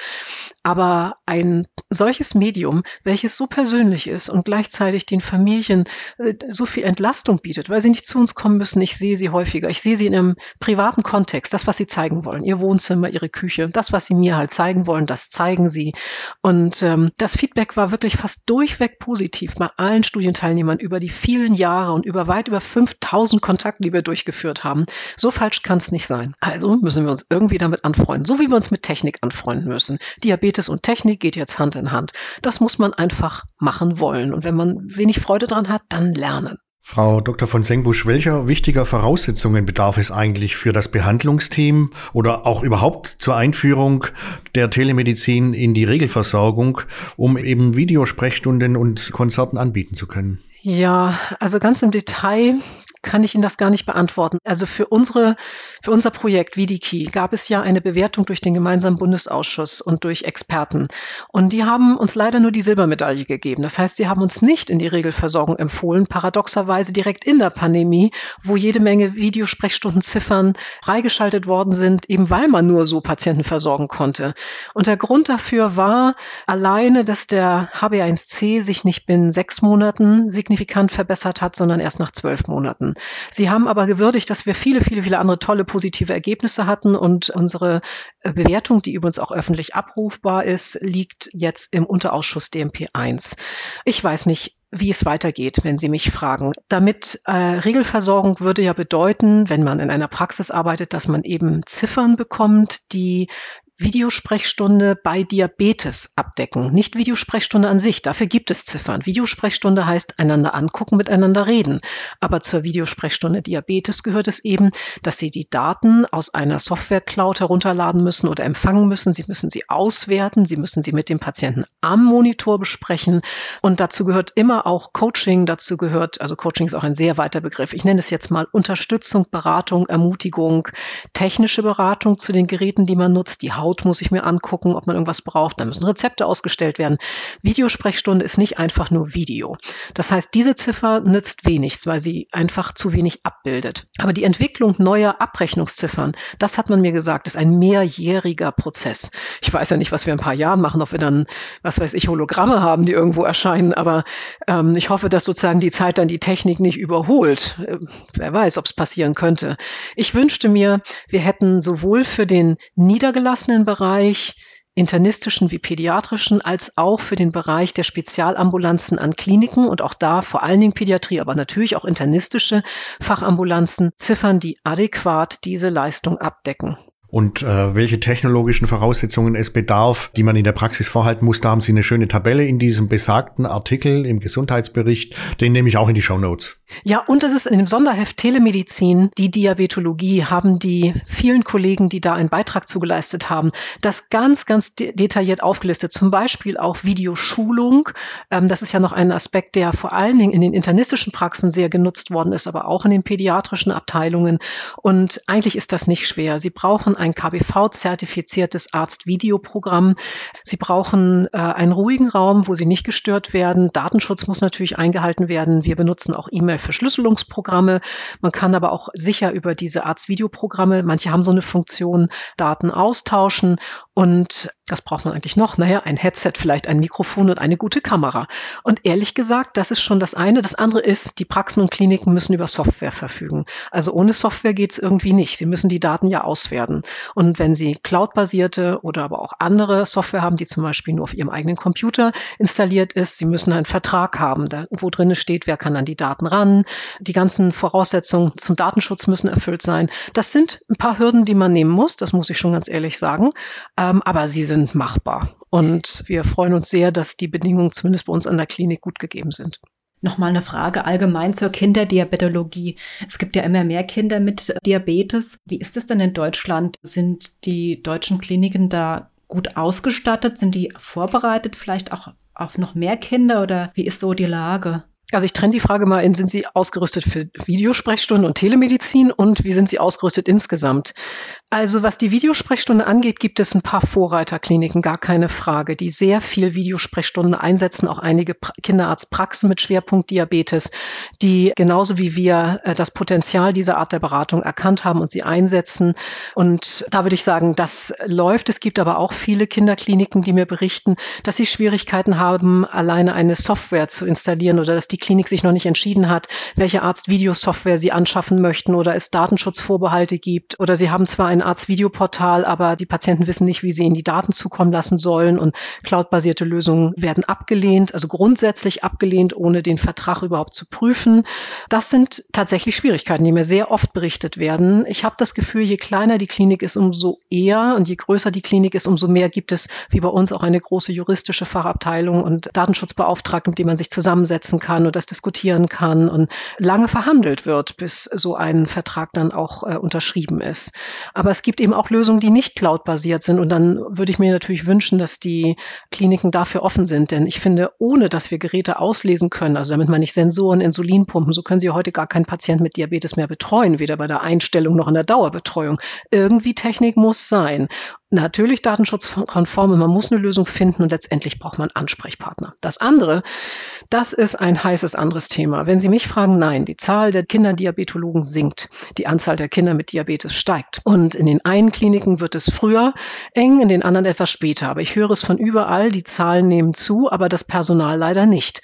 Aber ein solches Medium, welches so persönlich ist und gleichzeitig den Familien äh, so viel Entlastung bietet, weil sie nicht zu uns kommen müssen, ich sehe sie häufiger. Ich sehe sie in einem privaten Kontext, das, was sie zeigen wollen, ihr Wohnzimmer, ihre Küche, das, was sie mir halt zeigen wollen, das zeigen sie. Und ähm, das Feedback war wirklich fast durchweg positiv bei allen Studienteilnehmern über die vielen Jahre und über weit über 5000 Kontakte, die wir durch durchgeführt haben. So falsch kann es nicht sein. Also müssen wir uns irgendwie damit anfreunden, so wie wir uns mit Technik anfreunden müssen. Diabetes und Technik geht jetzt Hand in Hand. Das muss man einfach machen wollen. Und wenn man wenig Freude daran hat, dann lernen. Frau Dr. von Sengbusch, welcher wichtiger Voraussetzungen bedarf es eigentlich für das Behandlungsteam oder auch überhaupt zur Einführung der Telemedizin in die Regelversorgung, um eben Videosprechstunden und Konzerten anbieten zu können? Ja, also ganz im Detail kann ich Ihnen das gar nicht beantworten. Also für unsere, für unser Projekt VDKey gab es ja eine Bewertung durch den gemeinsamen Bundesausschuss und durch Experten. Und die haben uns leider nur die Silbermedaille gegeben. Das heißt, sie haben uns nicht in die Regelversorgung empfohlen, paradoxerweise direkt in der Pandemie, wo jede Menge Videosprechstundenziffern freigeschaltet worden sind, eben weil man nur so Patienten versorgen konnte. Und der Grund dafür war alleine, dass der HB1C sich nicht binnen sechs Monaten signifikant verbessert hat, sondern erst nach zwölf Monaten. Sie haben aber gewürdigt, dass wir viele, viele, viele andere tolle positive Ergebnisse hatten und unsere äh, Bewertung, die übrigens auch öffentlich abrufbar ist, liegt jetzt im Unterausschuss DMP 1. Ich weiß nicht, wie es weitergeht, wenn Sie mich fragen. Damit äh, Regelversorgung würde ja bedeuten, wenn man in einer Praxis arbeitet, dass man eben Ziffern bekommt, die Videosprechstunde bei Diabetes abdecken. Nicht Videosprechstunde an sich, dafür gibt es Ziffern. Videosprechstunde heißt einander angucken, miteinander reden. Aber zur Videosprechstunde Diabetes gehört es eben, dass Sie die Daten aus einer Software-Cloud herunterladen müssen oder empfangen müssen. Sie müssen sie auswerten, Sie müssen sie mit dem Patienten am Monitor besprechen. Und dazu gehört immer auch Coaching, dazu gehört, also Coaching ist auch ein sehr weiter Begriff. Ich nenne es jetzt mal Unterstützung, Beratung, Ermutigung, technische Beratung zu den Geräten, die man nutzt, die muss ich mir angucken, ob man irgendwas braucht. Da müssen Rezepte ausgestellt werden. Videosprechstunde ist nicht einfach nur Video. Das heißt, diese Ziffer nützt wenig, weil sie einfach zu wenig abbildet. Aber die Entwicklung neuer Abrechnungsziffern, das hat man mir gesagt, ist ein mehrjähriger Prozess. Ich weiß ja nicht, was wir in ein paar Jahren machen, ob wir dann, was weiß ich, Hologramme haben, die irgendwo erscheinen. Aber ähm, ich hoffe, dass sozusagen die Zeit dann die Technik nicht überholt. Äh, wer weiß, ob es passieren könnte. Ich wünschte mir, wir hätten sowohl für den niedergelassenen Bereich internistischen wie pädiatrischen, als auch für den Bereich der Spezialambulanzen an Kliniken und auch da vor allen Dingen Pädiatrie, aber natürlich auch internistische Fachambulanzen, Ziffern, die adäquat diese Leistung abdecken. Und äh, welche technologischen Voraussetzungen es bedarf, die man in der Praxis vorhalten muss, da haben Sie eine schöne Tabelle in diesem besagten Artikel im Gesundheitsbericht. Den nehme ich auch in die Show Notes. Ja, und das ist in dem Sonderheft Telemedizin, die Diabetologie, haben die vielen Kollegen, die da einen Beitrag zugeleistet haben, das ganz, ganz de detailliert aufgelistet. Zum Beispiel auch Videoschulung. Ähm, das ist ja noch ein Aspekt, der vor allen Dingen in den internistischen Praxen sehr genutzt worden ist, aber auch in den pädiatrischen Abteilungen. Und eigentlich ist das nicht schwer. Sie brauchen ein KBV-zertifiziertes Arzt-Videoprogramm. Sie brauchen äh, einen ruhigen Raum, wo Sie nicht gestört werden. Datenschutz muss natürlich eingehalten werden. Wir benutzen auch E-Mail-Verschlüsselungsprogramme. Man kann aber auch sicher über diese Arzt-Videoprogramme, manche haben so eine Funktion, Daten austauschen. Und das braucht man eigentlich noch. Naja, ein Headset, vielleicht ein Mikrofon und eine gute Kamera. Und ehrlich gesagt, das ist schon das eine. Das andere ist, die Praxen und Kliniken müssen über Software verfügen. Also ohne Software geht es irgendwie nicht. Sie müssen die Daten ja auswerten. Und wenn Sie cloudbasierte oder aber auch andere Software haben, die zum Beispiel nur auf Ihrem eigenen Computer installiert ist, Sie müssen einen Vertrag haben, wo drin steht, wer kann an die Daten ran. Die ganzen Voraussetzungen zum Datenschutz müssen erfüllt sein. Das sind ein paar Hürden, die man nehmen muss. Das muss ich schon ganz ehrlich sagen. Ähm, aber sie sind machbar. Und wir freuen uns sehr, dass die Bedingungen zumindest bei uns an der Klinik gut gegeben sind. Nochmal eine Frage allgemein zur Kinderdiabetologie. Es gibt ja immer mehr Kinder mit Diabetes. Wie ist es denn in Deutschland? Sind die deutschen Kliniken da gut ausgestattet? Sind die vorbereitet vielleicht auch auf noch mehr Kinder oder wie ist so die Lage? Also ich trenne die Frage mal in, sind Sie ausgerüstet für Videosprechstunden und Telemedizin und wie sind Sie ausgerüstet insgesamt? Also was die Videosprechstunde angeht, gibt es ein paar Vorreiterkliniken, gar keine Frage, die sehr viel Videosprechstunden einsetzen, auch einige Kinderarztpraxen mit Schwerpunkt Diabetes, die genauso wie wir äh, das Potenzial dieser Art der Beratung erkannt haben und sie einsetzen. Und da würde ich sagen, das läuft. Es gibt aber auch viele Kinderkliniken, die mir berichten, dass sie Schwierigkeiten haben, alleine eine Software zu installieren oder dass die Klinik sich noch nicht entschieden hat, welche Arzt-Videosoftware sie anschaffen möchten oder es Datenschutzvorbehalte gibt oder sie haben zwar ein Arztvideoportal, aber die Patienten wissen nicht, wie sie ihnen die Daten zukommen lassen sollen und cloudbasierte Lösungen werden abgelehnt, also grundsätzlich abgelehnt, ohne den Vertrag überhaupt zu prüfen. Das sind tatsächlich Schwierigkeiten, die mir sehr oft berichtet werden. Ich habe das Gefühl, je kleiner die Klinik ist, umso eher und je größer die Klinik ist, umso mehr gibt es, wie bei uns, auch eine große juristische Fachabteilung und Datenschutzbeauftragten, mit dem man sich zusammensetzen kann und das diskutieren kann und lange verhandelt wird, bis so ein Vertrag dann auch äh, unterschrieben ist. Aber es gibt eben auch Lösungen, die nicht cloud-basiert sind. Und dann würde ich mir natürlich wünschen, dass die Kliniken dafür offen sind. Denn ich finde, ohne dass wir Geräte auslesen können, also damit man nicht Sensoren, Insulinpumpen, so können Sie heute gar keinen Patient mit Diabetes mehr betreuen, weder bei der Einstellung noch in der Dauerbetreuung. Irgendwie Technik muss sein natürlich datenschutzkonform und man muss eine Lösung finden und letztendlich braucht man Ansprechpartner. Das andere, das ist ein heißes anderes Thema. Wenn Sie mich fragen, nein, die Zahl der Kinderdiabetologen sinkt, die Anzahl der Kinder mit Diabetes steigt und in den einen Kliniken wird es früher eng, in den anderen etwas später. Aber ich höre es von überall, die Zahlen nehmen zu, aber das Personal leider nicht.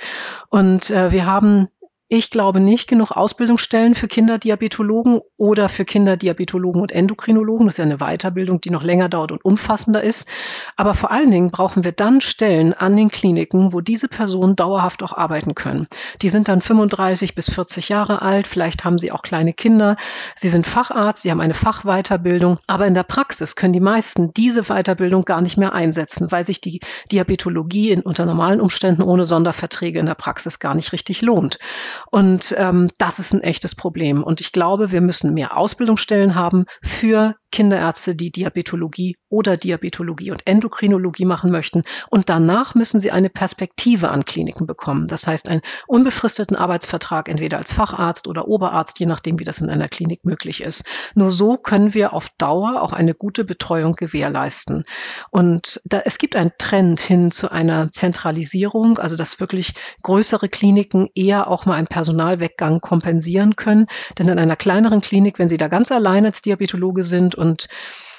Und äh, wir haben Ich glaube nicht genug Ausbildungsstellen für Kinderdiabetologen oder für Kinderdiabetologen und Endokrinologen. Das ist ja eine Weiterbildung, die noch länger dauert und umfassender ist. Aber vor allen Dingen brauchen wir dann Stellen an den Kliniken, wo diese Personen dauerhaft auch arbeiten können. Die sind dann 35 bis 40 Jahre alt. Vielleicht haben sie auch kleine Kinder. Sie sind Facharzt. Sie haben eine Fachweiterbildung. Aber in der Praxis können die meisten diese Weiterbildung gar nicht mehr einsetzen, weil sich die Diabetologie in, unter normalen Umständen ohne Sonderverträge in der Praxis gar nicht richtig lohnt. Und ähm, das ist ein echtes Problem. Und ich glaube, wir müssen mehr Ausbildungsstellen haben für Kinderärzte, die Diabetologie oder Diabetologie und Endokrinologie machen möchten. Und danach müssen sie eine Perspektive an Kliniken bekommen. Das heißt, einen unbefristeten Arbeitsvertrag entweder als Facharzt oder Oberarzt, je nachdem, wie das in einer Klinik möglich ist. Nur so können wir auf Dauer auch eine gute Betreuung gewährleisten. Und da, es gibt einen Trend hin zu einer Zentralisierung, also dass wirklich größere Kliniken eher auch mal einen Personalweggang kompensieren können. Denn in einer kleineren Klinik, wenn Sie da ganz allein als Diabetologe sind und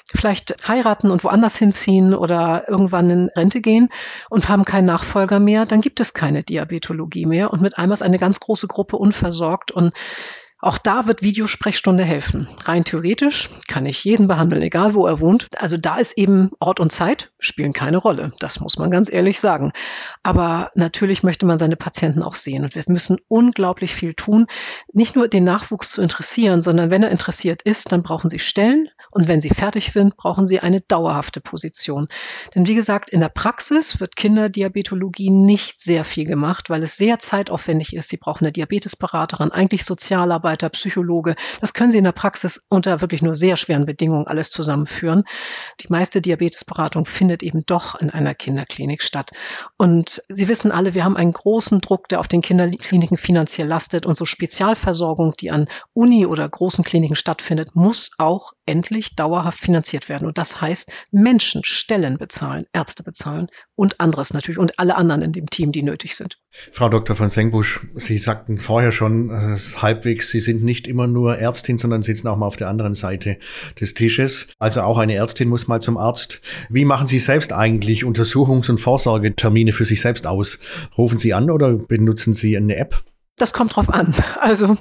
vielleicht heiraten und woanders hinziehen oder irgendwann in Rente gehen und haben keinen Nachfolger mehr, dann gibt es keine Diabetologie mehr und mit einmal ist eine ganz große Gruppe unversorgt und auch da wird Videosprechstunde helfen. Rein theoretisch kann ich jeden behandeln, egal wo er wohnt. Also da ist eben Ort und Zeit spielen keine Rolle. Das muss man ganz ehrlich sagen. Aber natürlich möchte man seine Patienten auch sehen. Und wir müssen unglaublich viel tun, nicht nur den Nachwuchs zu interessieren, sondern wenn er interessiert ist, dann brauchen sie Stellen. Und wenn sie fertig sind, brauchen sie eine dauerhafte Position. Denn wie gesagt, in der Praxis wird Kinderdiabetologie nicht sehr viel gemacht, weil es sehr zeitaufwendig ist. Sie brauchen eine Diabetesberaterin, eigentlich Sozialarbeit Sozialarbeiter, Psychologe. Das können Sie in der Praxis unter wirklich nur sehr schweren Bedingungen alles zusammenführen. Die meiste Diabetesberatung findet eben doch in einer Kinderklinik statt. Und Sie wissen alle, wir haben einen großen Druck, der auf den Kinderkliniken finanziell lastet. Und so Spezialversorgung, die an Uni oder großen Kliniken stattfindet, muss auch endlich dauerhaft finanziert werden. Und das heißt, Menschen Stellen bezahlen, Ärzte bezahlen und anderes natürlich und alle anderen in dem Team, die nötig sind. Frau Dr. von Sengbusch, Sie sagten vorher schon äh, halbwegs, Sie sind nicht immer nur Ärztin, sondern sitzen auch mal auf der anderen Seite des Tisches. Also auch eine Ärztin muss mal zum Arzt. Wie machen Sie selbst eigentlich Untersuchungs- und Vorsorgetermine für sich selbst aus? Rufen Sie an oder benutzen Sie eine App? Das kommt drauf an. Also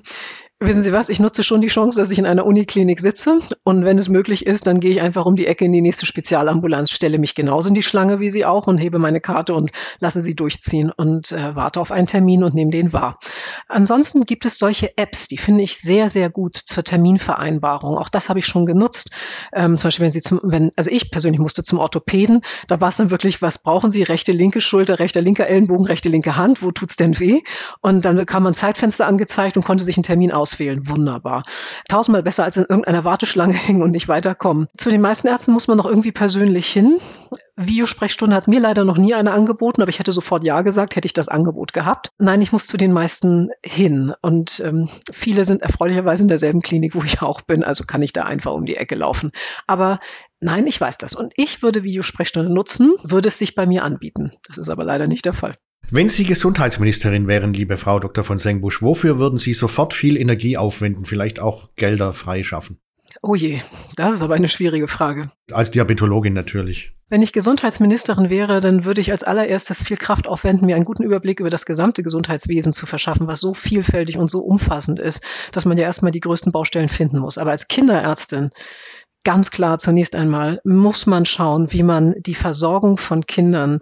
Wissen Sie was, ich nutze schon die Chance, dass ich in einer Uniklinik sitze und wenn es möglich ist, dann gehe ich einfach um die Ecke in die nächste Spezialambulanz, stelle mich genauso in die Schlange wie Sie auch und hebe meine Karte und lasse sie durchziehen und äh, warte auf einen Termin und nehme den wahr. Ansonsten gibt es solche Apps, die finde ich sehr, sehr gut zur Terminvereinbarung. Auch das habe ich schon genutzt. Ähm, zum Beispiel, wenn Sie zum, wenn, also ich persönlich musste zum Orthopäden, da war es dann wirklich, was brauchen Sie? Rechte, linke Schulter, rechter, linker Ellenbogen, rechte, linke Hand, wo tut's denn weh? Und dann bekam man Zeitfenster angezeigt und konnte sich einen Termin aus auswählen. Wunderbar. Tausendmal besser als in irgendeiner Warteschlange hängen und nicht weiterkommen. Zu den meisten Ärzten muss man noch irgendwie persönlich hin. Videosprechstunde hat mir leider noch nie eine angeboten, aber ich hätte sofort Ja gesagt, hätte ich das Angebot gehabt. Nein, ich muss zu den meisten hin. Und ähm, viele sind erfreulicherweise in derselben Klinik, wo ich auch bin, also kann ich da einfach um die Ecke laufen. Aber nein, ich weiß das. Und ich würde Videosprechstunde nutzen, würde es sich bei mir anbieten. Das ist aber leider nicht der Fall. Wenn Sie Gesundheitsministerin wären, liebe Frau Dr. von Sengbusch, wofür würden Sie sofort viel Energie aufwenden, vielleicht auch Gelder freischaffen? Oh je, das ist aber eine schwierige Frage. Als Diabetologin natürlich. Wenn ich Gesundheitsministerin wäre, dann würde ich als allererstes viel Kraft aufwenden, mir einen guten Überblick über das gesamte Gesundheitswesen zu verschaffen, was so vielfältig und so umfassend ist, dass man ja erstmal die größten Baustellen finden muss. Aber als Kinderärztin ganz klar zunächst einmal muss man schauen, wie man die Versorgung von Kindern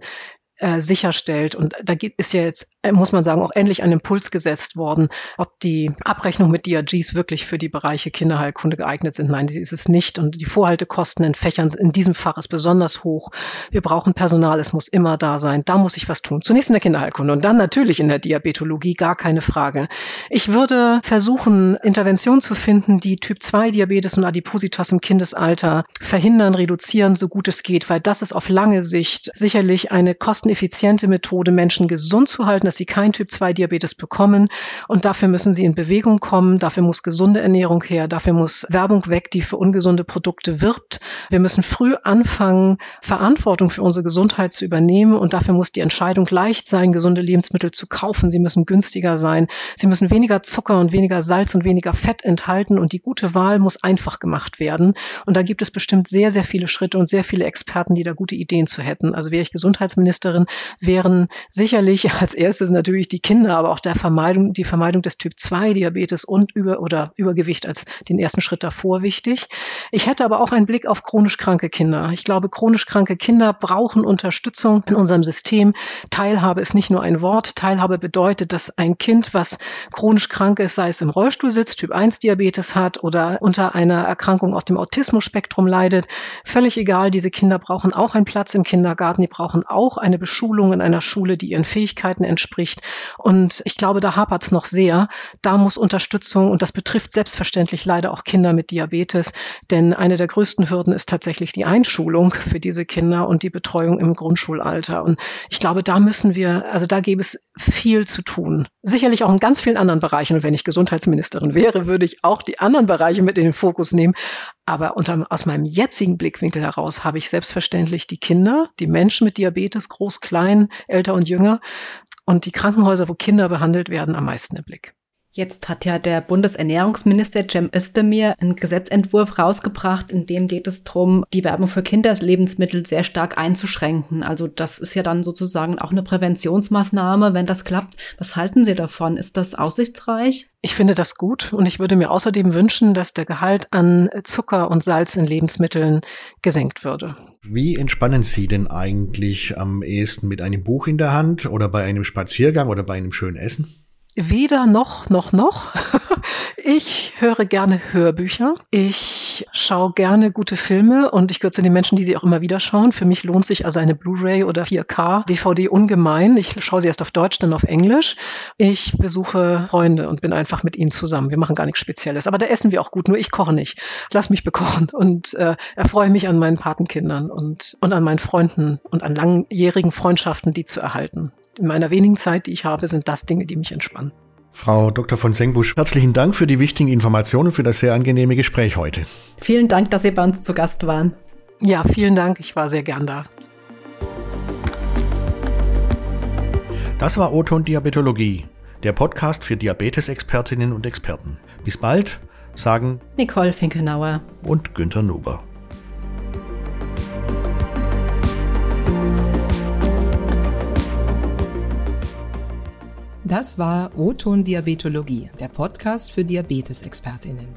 äh, sicherstellt. Und da ist ja jetzt, äh, muss man sagen, auch endlich ein Impuls gesetzt worden, ob die Abrechnung mit DRGs wirklich für die Bereiche Kinderheilkunde geeignet sind. Nein, die ist es nicht. Und die Vorhaltekosten in Fächern in diesem Fach ist besonders hoch. Wir brauchen Personal, es muss immer da sein. Da muss ich was tun. Zunächst in der Kinderheilkunde und dann natürlich in der Diabetologie, gar keine Frage. Ich würde versuchen, Interventionen zu finden, die Typ 2 Diabetes und Adipositas im Kindesalter verhindern, reduzieren, so gut es geht, weil das ist auf lange Sicht sicherlich eine kosten effiziente Methode, Menschen gesund zu halten, dass sie kein Typ-2-Diabetes bekommen. Und dafür müssen sie in Bewegung kommen. Dafür muss gesunde Ernährung her. Dafür muss Werbung weg, die für ungesunde Produkte wirbt. Wir müssen früh anfangen, Verantwortung für unsere Gesundheit zu übernehmen. Und dafür muss die Entscheidung leicht sein, gesunde Lebensmittel zu kaufen. Sie müssen günstiger sein. Sie müssen weniger Zucker und weniger Salz und weniger Fett enthalten. Und die gute Wahl muss einfach gemacht werden. Und da gibt es bestimmt sehr, sehr viele Schritte und sehr viele Experten, die da gute Ideen zu hätten. Also wäre ich Gesundheitsministerin, Bundesministerin, wären sicherlich als erstes natürlich die Kinder, aber auch der Vermeidung, die Vermeidung des Typ 2 Diabetes und über oder Übergewicht als den ersten Schritt davor wichtig. Ich hätte aber auch einen Blick auf chronisch kranke Kinder. Ich glaube, chronisch kranke Kinder brauchen Unterstützung in unserem System. Teilhabe ist nicht nur ein Wort. Teilhabe bedeutet, dass ein Kind, was chronisch krank ist, sei es im Rollstuhl sitzt, Typ 1 Diabetes hat oder unter einer Erkrankung aus dem Autismus-Spektrum leidet, völlig egal, diese Kinder brauchen auch einen Platz im Kindergarten, die brauchen auch eine Beschulung in einer Schule, die ihren Fähigkeiten entspricht. Und ich glaube, da hapert es noch sehr. Da muss Unterstützung, und das betrifft selbstverständlich leider auch Kinder mit Diabetes, denn eine der größten Hürden ist tatsächlich die Einschulung für diese Kinder und die Betreuung im Grundschulalter. Und ich glaube, da müssen wir, also da gäbe es viel zu tun. Sicherlich auch in ganz vielen anderen Bereichen. Und wenn ich Gesundheitsministerin wäre, würde ich auch die anderen Bereiche mit in den Fokus nehmen. Aber unter, aus meinem jetzigen Blickwinkel heraus habe ich selbstverständlich die Kinder, die Menschen mit Diabetes, groß, klein, älter und jünger und die Krankenhäuser, wo Kinder behandelt werden, am meisten im Blick. Jetzt hat ja der Bundesernährungsminister Cem Özdemir einen Gesetzentwurf rausgebracht, in dem geht es darum, die Werbung für Kinderlebensmittel sehr stark einzuschränken. Also das ist ja dann sozusagen auch eine Präventionsmaßnahme, wenn das klappt. Was halten Sie davon? Ist das aussichtsreich? Ich finde das gut und ich würde mir außerdem wünschen, dass der Gehalt an Zucker und Salz in Lebensmitteln gesenkt würde. Wie entspannen Sie denn eigentlich am ehesten mit einem Buch in der Hand oder bei einem Spaziergang oder bei einem schönen Essen? Weder noch, noch, noch. Ich höre gerne Hörbücher. Ich schaue gerne gute Filme und ich gehöre zu den Menschen, die sie auch immer wieder schauen. Für mich lohnt sich also eine Blu-ray oder 4K DVD ungemein. Ich schaue sie erst auf Deutsch, dann auf Englisch. Ich besuche Freunde und bin einfach mit ihnen zusammen. Wir machen gar nichts Spezielles. Aber da essen wir auch gut, nur ich koche nicht. Lass mich bekochen und äh, erfreue mich an meinen Patenkindern und, und an meinen Freunden und an langjährigen Freundschaften, die zu erhalten in meiner wenigen Zeit, die ich habe, sind das Dinge, die mich entspannen. Frau Dr. von Sengbusch, herzlichen Dank für die wichtigen Informationen für das sehr angenehme Gespräch heute. Vielen Dank, dass Sie bei uns zu Gast waren. Ja, vielen Dank. Ich war sehr gern da. Das war Oton Diabetologie, der Podcast für Diabetesexpertinnen und Experten. Bis bald, sagen Nicole Finkenauer und Günter Nuber. Das war O-Ton Diabetologie, der Podcast für Diabetesexpertinnen.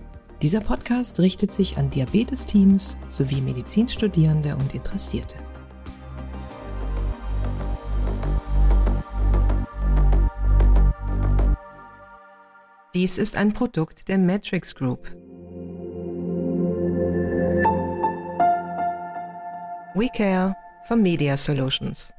Dieser Podcast richtet sich an Diabetesteams sowie Medizinstudierende und Interessierte. Dies ist ein Produkt der Matrix Group. We Care for Media Solutions.